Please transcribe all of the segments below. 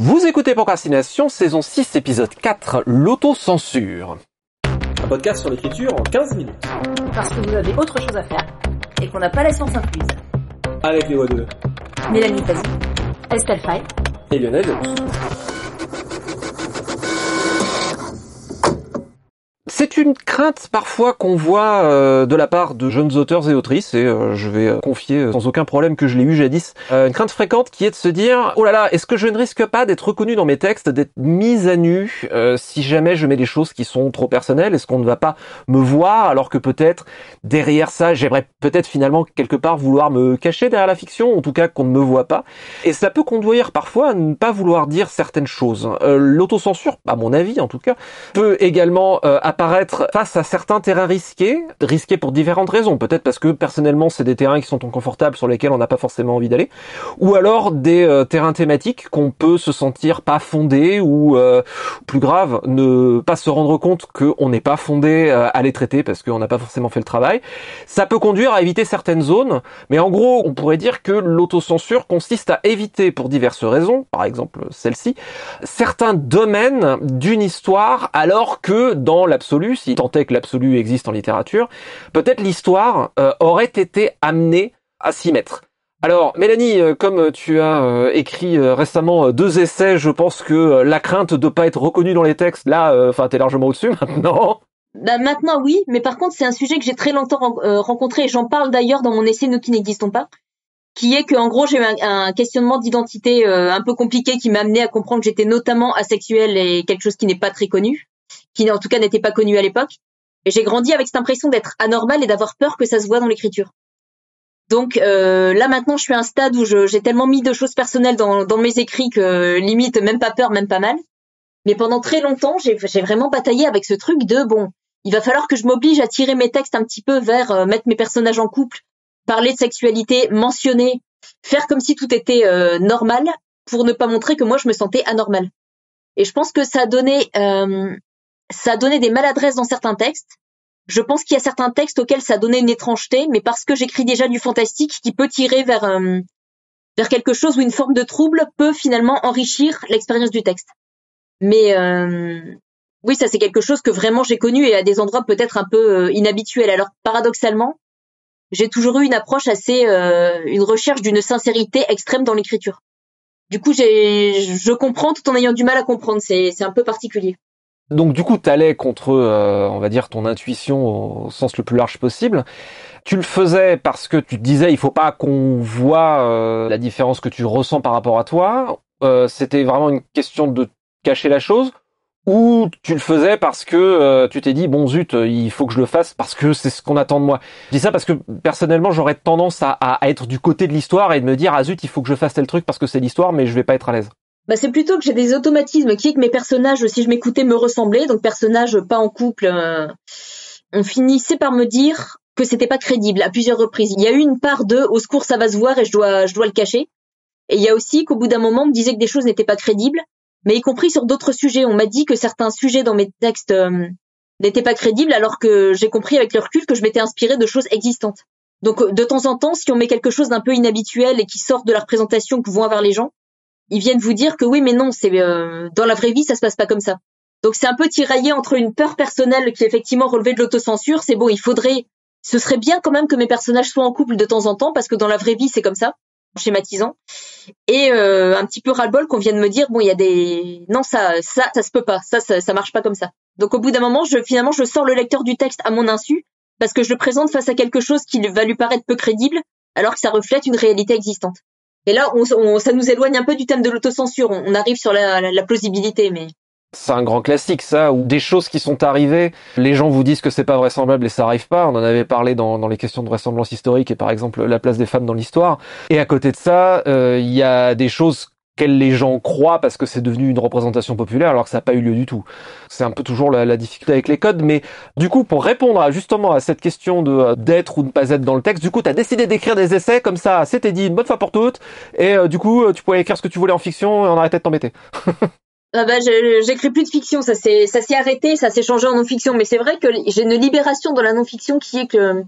Vous écoutez Procrastination, saison 6, épisode 4, l'autocensure. Un podcast sur l'écriture en 15 minutes. Parce que vous avez autre chose à faire et qu'on n'a pas la science incluse. Avec les voix de Mélanie Fazi, Estelle Fay et Lionel. C'est une crainte parfois qu'on voit euh, de la part de jeunes auteurs et autrices, et euh, je vais euh, confier sans aucun problème que je l'ai eu jadis, une crainte fréquente qui est de se dire oh là là, est-ce que je ne risque pas d'être reconnu dans mes textes, d'être mise à nu si jamais je mets des choses qui sont trop personnelles Est-ce qu'on ne va pas me voir alors que peut-être derrière ça, j'aimerais peut-être finalement quelque part vouloir me cacher derrière la fiction, en tout cas qu'on ne me voit pas. Et ça peut conduire parfois à ne pas vouloir dire certaines choses. L'autocensure, à mon avis en tout cas, peut également apparaître face à certains terrains risqués, risqués pour différentes raisons. Peut-être parce que personnellement c'est des terrains qui sont inconfortables sur lesquels on n'a pas forcément envie d'aller, ou alors des euh, terrains thématiques qu'on peut se sentir pas fondés ou euh, plus grave, ne pas se rendre compte qu'on n'est pas fondé euh, à les traiter parce qu'on n'a pas forcément fait le travail. Ça peut conduire à éviter certaines zones, mais en gros on pourrait dire que l'autocensure consiste à éviter pour diverses raisons, par exemple celle-ci, certains domaines d'une histoire alors que dans l'absolu, si tant est que l'absolu existe en littérature, peut-être l'histoire euh, aurait été amenée à s'y mettre. Alors, Mélanie, euh, comme tu as euh, écrit récemment deux essais, je pense que la crainte de pas être reconnue dans les textes, là, enfin, t'es largement au-dessus maintenant. Bah maintenant oui, mais par contre c'est un sujet que j'ai très longtemps ren- rencontré et j'en parle d'ailleurs dans mon essai Nous qui n'existons pas, qui est que en gros j'ai eu un, questionnement d'identité un peu compliqué qui m'a amené à comprendre que j'étais notamment asexuelle et quelque chose qui n'est pas très connu, qui en tout cas n'était pas connu à l'époque. Et j'ai grandi avec cette impression d'être anormal et d'avoir peur que ça se voit dans l'écriture. Donc euh, là maintenant je suis à un stade où j'ai tellement mis de choses personnelles dans, dans mes écrits que limite même pas peur, même pas mal. Mais pendant très longtemps, j'ai j'ai vraiment bataillé avec ce truc de bon, il va falloir que je m'oblige à tirer mes textes un petit peu vers euh, mettre mes personnages en couple, parler de sexualité, mentionner, faire comme si tout était euh, normal pour ne pas montrer que moi je me sentais anormal. Et je pense que ça a donné euh, ça donné des maladresses dans certains textes. Je pense qu'il y a certains textes auxquels ça donné une étrangeté, mais parce que j'écris déjà du fantastique qui peut tirer vers euh, vers quelque chose où une forme de trouble peut finalement enrichir l'expérience du texte. Mais euh, oui, ça c'est quelque chose que vraiment j'ai connu et à des endroits peut-être un peu euh, inhabituels. Alors paradoxalement, j'ai toujours eu une approche assez, euh, une recherche d'une sincérité extrême dans l'écriture. Du coup, j'ai, je comprends tout en ayant du mal à comprendre. C'est, c'est un peu particulier. Donc du coup, t'allais contre, euh, on va dire, ton intuition au sens le plus large possible. Tu le faisais parce que tu te disais, il faut pas qu'on voit euh, la différence que tu ressens par rapport à toi. Euh, C'était vraiment une question de cacher la chose. Ou tu le faisais parce que tu t'es dit bon zut il faut que je le fasse parce que c'est ce qu'on attend de moi. Je dis ça parce que personnellement j'aurais tendance à, à- à être du côté de l'histoire et de me dire ah zut il faut que je fasse tel truc parce que c'est l'histoire mais je vais pas être à l'aise. Bah, c'est plutôt que j'ai des automatismes qui est que mes personnages, si je m'écoutais, me ressemblaient. Donc personnages pas en couple, euh, on finissait par me dire que c'était pas crédible à plusieurs reprises. Il y a eu une part de au secours ça va se voir et je dois je dois le cacher. Et il y a aussi qu'au bout d'un moment on me disait que des choses n'étaient pas crédibles, mais y compris sur d'autres sujets. On m'a dit que certains sujets dans mes textes euh, n'étaient pas crédibles alors que j'ai compris avec le recul que je m'étais inspiré de choses existantes. Donc de temps en temps, si on met quelque chose d'un peu inhabituel et qui sort de la représentation que vont avoir les gens, ils viennent vous dire que oui, mais non, c'est euh, dans la vraie vie, ça se passe pas comme ça. Donc c'est un peu tiraillé entre une peur personnelle qui effectivement relevait de l'autocensure. C'est bon, il faudrait, ce serait bien quand même que mes personnages soient en couple de temps en temps parce que dans la vraie vie c'est comme ça, en schématisant. Et euh, un petit peu ras-le-bol qu'on vienne me dire bon, il y a des, non ça, ça, ça se peut pas, ça, ça, ça marche pas comme ça. Donc au bout d'un moment, je finalement je sors le lecteur du texte à mon insu parce que je le présente face à quelque chose qui va lui paraître peu crédible alors que ça reflète une réalité existante. Et là, on, on- ça nous éloigne un peu du thème de l'autocensure. On, arrive sur la, la- la plausibilité, mais C'est un grand classique, ça, où des choses qui sont arrivées, les gens vous disent que c'est pas vraisemblable et ça arrive pas. On en avait parlé dans, dans les questions de vraisemblance historique et par exemple la place des femmes dans l'histoire. Et à côté de ça, euh, il y a des choses les gens croient parce que c'est devenu une représentation populaire alors que ça n'a pas eu lieu du tout. C'est un peu toujours la, difficulté avec les codes, mais du coup pour répondre à, justement à cette question de euh, d'être ou de pas être dans le texte, du coup tu as décidé d'écrire des essais comme ça, c'était dit une bonne fois pour toutes, et euh, du coup euh, tu pouvais écrire ce que tu voulais en fiction et on arrêtait de t'embêter. ah bah, j'écris plus de fiction. Ça s'est arrêté, ça s'est changé en non-fiction. Mais c'est vrai que j'ai une libération dans la non-fiction qui est que.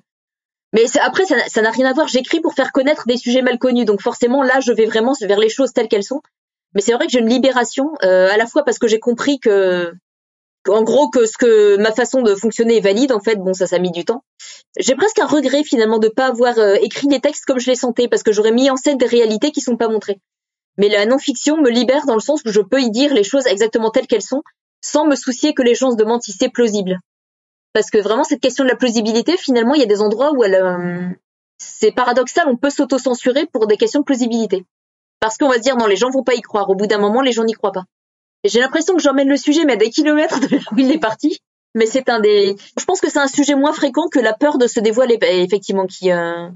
Mais après, ça n'a- rien à voir. J'écris pour faire connaître des sujets mal connus. Donc forcément, là, je vais vraiment vers les choses telles qu'elles sont. Mais c'est vrai que j'ai une libération, euh, à la fois parce que j'ai compris que, en gros, que ce que ma façon de fonctionner est valide. En fait, bon, ça, ça a mis du temps. J'ai presque un regret finalement de pas avoir euh, écrit les textes comme je les sentais, parce que j'aurais mis en scène des réalités qui sont pas montrées. Mais la non-fiction me libère dans le sens où je peux y dire les choses exactement telles qu'elles sont, sans me soucier que les gens se demandent si c'est plausible. Parce que vraiment, cette question de la plausibilité, finalement, il y a des endroits où elle, euh, c'est paradoxal, on peut s'auto-censurer pour des questions de plausibilité. Parce qu'on va se dire, non, les gens vont pas y croire. Au bout d'un moment, les gens n'y croient pas. J'ai l'impression que j'emmène le sujet, mais à des kilomètres de là où il est parti. Mais c'est un des, je pense que c'est un sujet moins fréquent que la peur de se dévoiler, effectivement, qui, euh,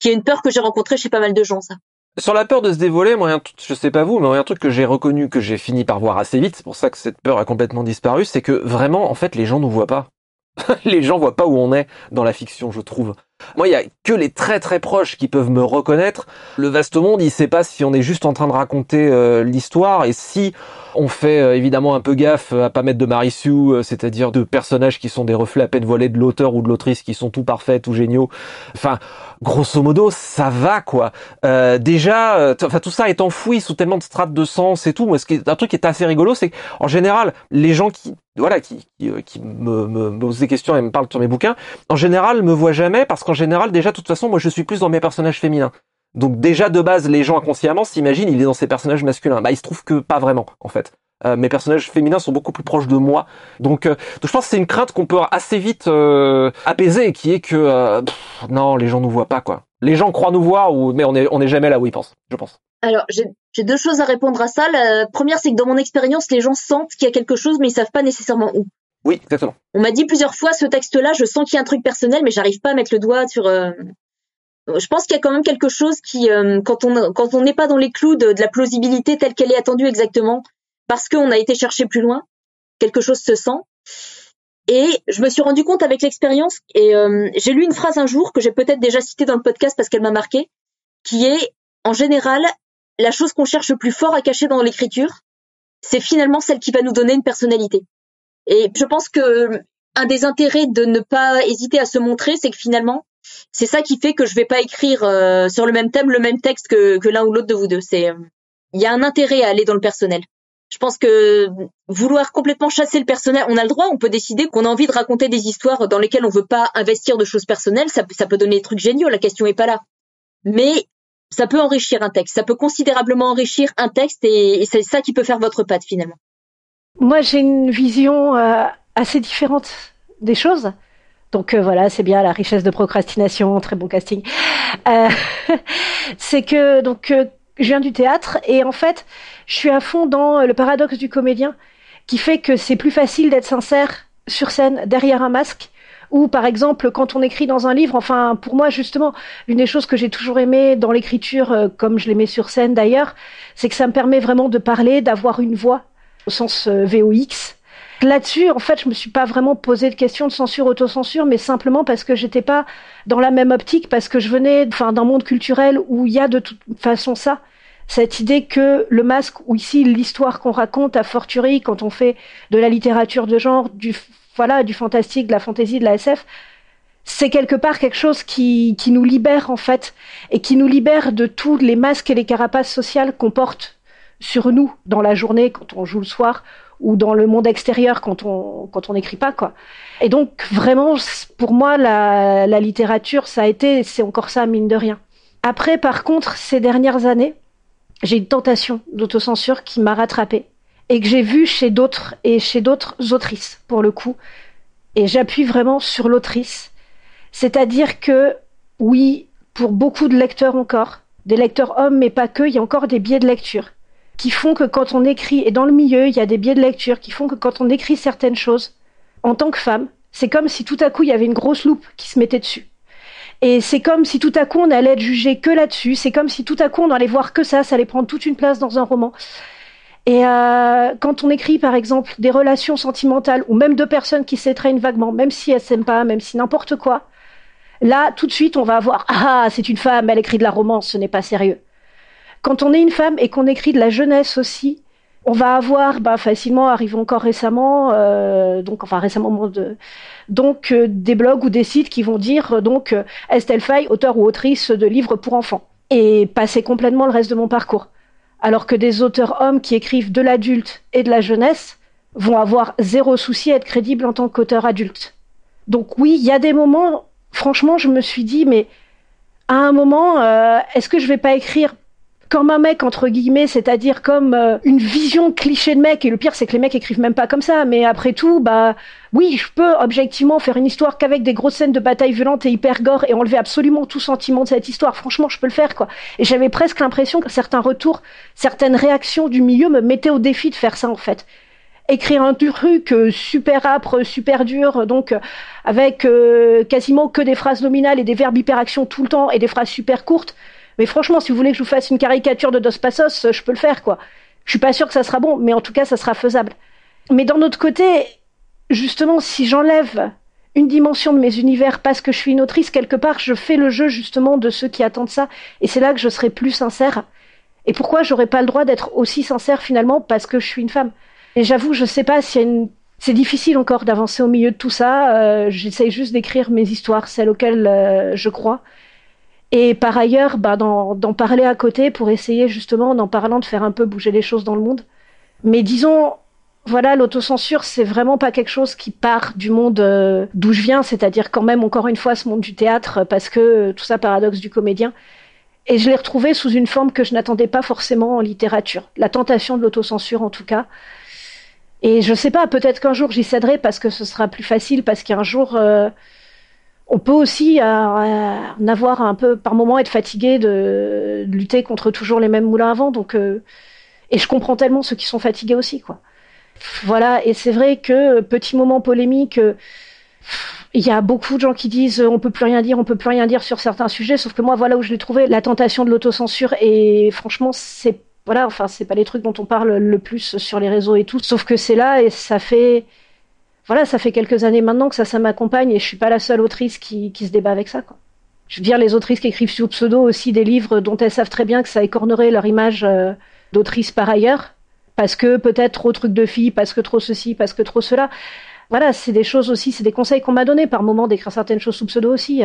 qui est une peur que j'ai rencontrée chez pas mal de gens, ça. Sur la peur de se dévoiler, moi, je sais pas vous, mais un truc que j'ai reconnu, que j'ai fini par voir assez vite, c'est pour ça que cette peur a complètement disparu, c'est que vraiment, en fait, les gens nous voient pas. les gens voient pas où on est dans la fiction, je trouve. Moi, il y a que les très très proches qui peuvent me reconnaître. Le vaste monde, il sait pas si on est juste en train de raconter euh, l'histoire et si on fait euh, évidemment un peu gaffe à pas mettre de Marissou, euh, c'est-à-dire de personnages qui sont des reflets à peine voilés de l'auteur ou de l'autrice qui sont tout parfaits, tout géniaux. Enfin, grosso modo, ça va quoi. Euh, déjà, enfin tout ça est enfoui sous tellement de strates de sens et tout. Moi, ce qui est un truc qui est assez rigolo, c'est qu'en général, les gens qui voilà, qui, qui, me, me, posent des questions et me parlent sur mes bouquins, en général, me voient jamais parce qu'en général, déjà, de toute façon, moi, je suis plus dans mes personnages féminins. Donc déjà de base, les gens inconsciemment s'imaginent il est dans ses personnages masculins. Bah il se trouve que pas vraiment en fait. Euh, mes personnages féminins sont beaucoup plus proches de moi. Donc, euh, je pense que c'est une crainte qu'on peut assez vite euh, apaiser, qui est que non, les gens nous voient pas quoi. Les gens croient nous voir, ou mais on est on est jamais là où ils pensent, je pense. Alors j'ai deux choses à répondre à ça. La première, c'est que dans mon expérience, les gens sentent qu'il y a quelque chose, mais ils savent pas nécessairement où. Oui, exactement. On m'a dit plusieurs fois ce texte-là, je sens qu'il y a un truc personnel, mais j'arrive pas à mettre le doigt sur je pense qu'il y a quand même quelque chose qui, euh, quand on quand on n'est pas dans les clous de, la plausibilité telle qu'elle est attendue exactement, parce qu'on a été chercher plus loin, quelque chose se sent. Et je me suis rendu compte avec l'expérience, et euh, j'ai lu une phrase un jour que j'ai peut-être déjà citée dans le podcast parce qu'elle m'a marqué, qui est en général la chose qu'on cherche le plus fort à cacher dans l'écriture, c'est finalement celle qui va nous donner une personnalité. Et je pense que un des intérêts de ne pas hésiter à se montrer, c'est que finalement, c'est ça qui fait que je vais pas écrire euh, sur le même thème le même texte que, que l'un ou l'autre de vous deux. C'est euh, il y a un intérêt à aller dans le personnel. Je pense que vouloir complètement chasser le personnel, on a le droit, on peut décider qu'on a envie de raconter des histoires dans lesquelles on veut pas investir de choses personnelles, ça, peut donner des trucs géniaux, la question est pas là. Mais ça peut enrichir un texte, ça peut considérablement enrichir un texte et, c'est ça qui peut faire votre patte finalement. Moi j'ai une vision euh, assez différente des choses. Donc euh, voilà, c'est bien la richesse de procrastination, très bon casting. Euh, c'est que donc je viens du théâtre et en fait, je suis à fond dans le paradoxe du comédien, qui fait que c'est plus facile d'être sincère sur scène derrière un masque. Ou par exemple, quand on écrit dans un livre, enfin pour moi justement, une des choses que j'ai toujours aimé dans l'écriture, comme je l'aimais sur scène d'ailleurs, c'est que ça me permet vraiment de parler, d'avoir une voix au sens VOX, Là-dessus, en fait, je me suis pas vraiment posé de question de censure, autocensure, mais simplement parce que j'étais pas dans la même optique, parce que je venais, enfin, d'un monde culturel où il y a de toute façon ça, cette idée que le masque, ou ici l'histoire qu'on raconte à fortiori quand on fait de la littérature de genre, du voilà, du fantastique, de la fantaisie, de la SF, c'est quelque part quelque chose qui, qui nous libère en fait, et qui nous libère de tous les masques et les carapaces sociales qu'on porte sur nous dans la journée quand on joue le soir ou dans le monde extérieur quand on quand on n'écrit pas quoi. Et donc vraiment pour moi la, la littérature ça a été c'est encore ça mine de rien. Après par contre ces dernières années j'ai une tentation d'autocensure qui m'a rattrapée et que j'ai vu chez d'autres et chez d'autres autrices pour le coup et j'appuie vraiment sur l'autrice. C'est-à-dire que oui pour beaucoup de lecteurs encore des lecteurs hommes mais pas que il y a encore des biais de lecture qui font que quand on écrit, et dans le milieu, il y a des biais de lecture qui font que quand on écrit certaines choses, en tant que femme, c'est comme si tout à coup il y avait une grosse loupe qui se mettait dessus. Et c'est comme si tout à coup on allait être jugé que là-dessus. C'est comme si tout à coup on allait voir que ça, ça allait prendre toute une place dans un roman. Et euh, quand on écrit par exemple des relations sentimentales ou même deux personnes qui s'étreignent vaguement, même si elles s'aiment pas, même si n'importe quoi, là tout de suite on va avoir ah c'est une femme, elle écrit de la romance, ce n'est pas sérieux. Quand on est une femme et qu'on écrit de la jeunesse aussi, on va avoir bah, facilement, arrive encore récemment, euh, donc enfin récemment, donc euh, des blogs ou des sites qui vont dire euh, donc Estelle Faye, auteur ou autrice de livres pour enfants, et passer complètement le reste de mon parcours. alors que des auteurs hommes qui écrivent de l'adulte et de la jeunesse vont avoir zéro souci à être crédibles en tant qu'auteur adulte. Donc oui, il y a des moments, franchement, je me suis dit, mais à un moment, est-ce que je vais pas écrire comme un mec entre guillemets, c'est-à-dire comme euh, une vision cliché de mec. Et le pire, c'est que les mecs écrivent même pas comme ça. Mais après tout, bah oui, je peux objectivement faire une histoire qu'avec des grosses scènes de bataille violente et hyper gore et enlever absolument tout sentiment de cette histoire. Franchement, je peux le faire quoi. Et j'avais presque l'impression que certains retours, certaines réactions du milieu me mettaient au défi de faire ça en fait écrire un truc euh, super âpre, super dur, donc euh, avec quasiment que des phrases nominales et des verbes hyperactions tout le temps et des phrases super courtes. Mais franchement, si vous voulez que je vous fasse une caricature de Dos Passos, euh, je peux le faire, quoi. Je suis pas sûr que ça sera bon, mais en tout cas, ça sera faisable. Mais d'un autre côté, justement, si j'enlève une dimension de mes univers parce que je suis une autrice, quelque part, je fais le jeu justement de ceux qui attendent ça. Et c'est là que je serai plus sincère. Et pourquoi j'aurais pas le droit d'être aussi sincère finalement parce que je suis une femme? Et j'avoue, je sais pas s'il. C'est difficile encore d'avancer au milieu de tout ça. Euh, J'essaye juste d'écrire mes histoires, celles auxquelles euh, je crois. Et par ailleurs, bah, d'en parler à côté pour essayer justement, en parlant, de faire un peu bouger les choses dans le monde. Mais disons, voilà, l'autocensure, c'est vraiment pas quelque chose qui part du monde euh, d'où je viens, c'est-à-dire quand même, encore une fois, ce monde du théâtre, parce que euh, tout ça, paradoxe du comédien. Et je l'ai retrouvé sous une forme que je n'attendais pas forcément en littérature. La tentation de l'autocensure, en tout cas. Et je sais pas, peut-être qu'un jour j'y céderai parce que ce sera plus facile, parce qu'un jour, euh, on peut aussi euh, en avoir un peu par moment être fatigué de, lutter contre toujours les mêmes moulins à vent. Donc, euh, et je comprends tellement ceux qui sont fatigués aussi, quoi. Voilà, et c'est vrai que petit moment polémique. Euh, il y a beaucoup de gens qui disent on peut plus rien dire, on peut plus rien dire sur certains sujets, sauf que moi voilà où je l'ai trouvé la tentation de l'autocensure et franchement c'est voilà enfin c'est pas les trucs dont on parle le plus sur les réseaux et tout, sauf que c'est là et ça fait voilà, ça fait quelques années maintenant que ça, ça m'accompagne et je suis pas la seule autrice qui, qui se débat avec ça, quoi. Je veux dire, les autrices qui écrivent sous pseudo aussi des livres dont elles savent très bien que ça écornerait leur image euh, d'autrice par ailleurs, parce que peut-être trop truc de fille, parce que trop ceci, parce que trop cela. Voilà, c'est des choses aussi, c'est des conseils qu'on m'a donnés par moment d'écrire certaines choses sous pseudo aussi.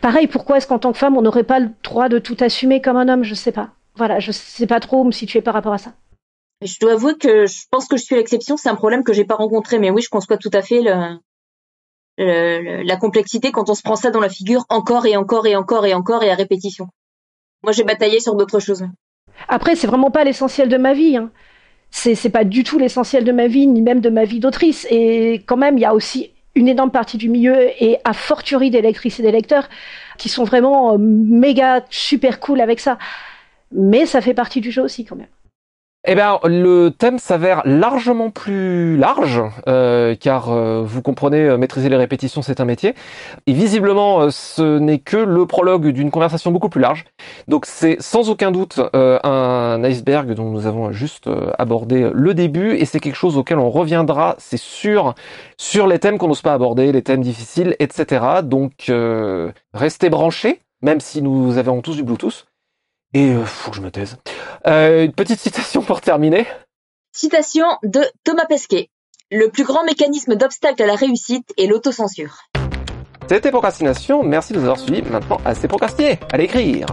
Pareil, pourquoi est-ce qu'en tant que femme, on n'aurait pas le droit de tout assumer comme un homme? Je sais pas. Voilà, je sais pas trop me situer par rapport à ça. Je dois avouer que je pense que je suis l'exception. C'est un problème que j'ai pas rencontré, mais oui, je conçois tout à fait le, la complexité quand on se prend ça dans la figure encore et encore et encore et encore et à répétition. Moi, j'ai bataillé sur d'autres choses. Après, c'est vraiment pas l'essentiel de ma vie. Hein. C'est, pas du tout l'essentiel de ma vie, ni même de ma vie d'autrice. Et quand même, il y a aussi une énorme partie du milieu et a fortiori des lectrices et des lecteurs qui sont vraiment euh, méga super cool avec ça. Mais ça fait partie du jeu aussi quand même. Eh bien, le thème s'avère largement plus large, euh, car euh, vous comprenez, euh, maîtriser les répétitions, c'est un métier. Et visiblement, ce n'est que le prologue d'une conversation beaucoup plus large. Donc c'est sans aucun doute un iceberg dont nous avons juste abordé le début, et c'est quelque chose auquel on reviendra, c'est sûr, sur les thèmes qu'on n'ose pas aborder, les thèmes difficiles, etc. Donc restez branchés, même si nous avons tous du Bluetooth. Et faut que je me taise. Euh, une petite citation pour terminer. Citation de Thomas Pesquet. Le plus grand mécanisme d'obstacle à la réussite est l'autocensure. C'était Procrastination, merci de nous avoir suivis. Maintenant, assez procrastiné, à l'écrire.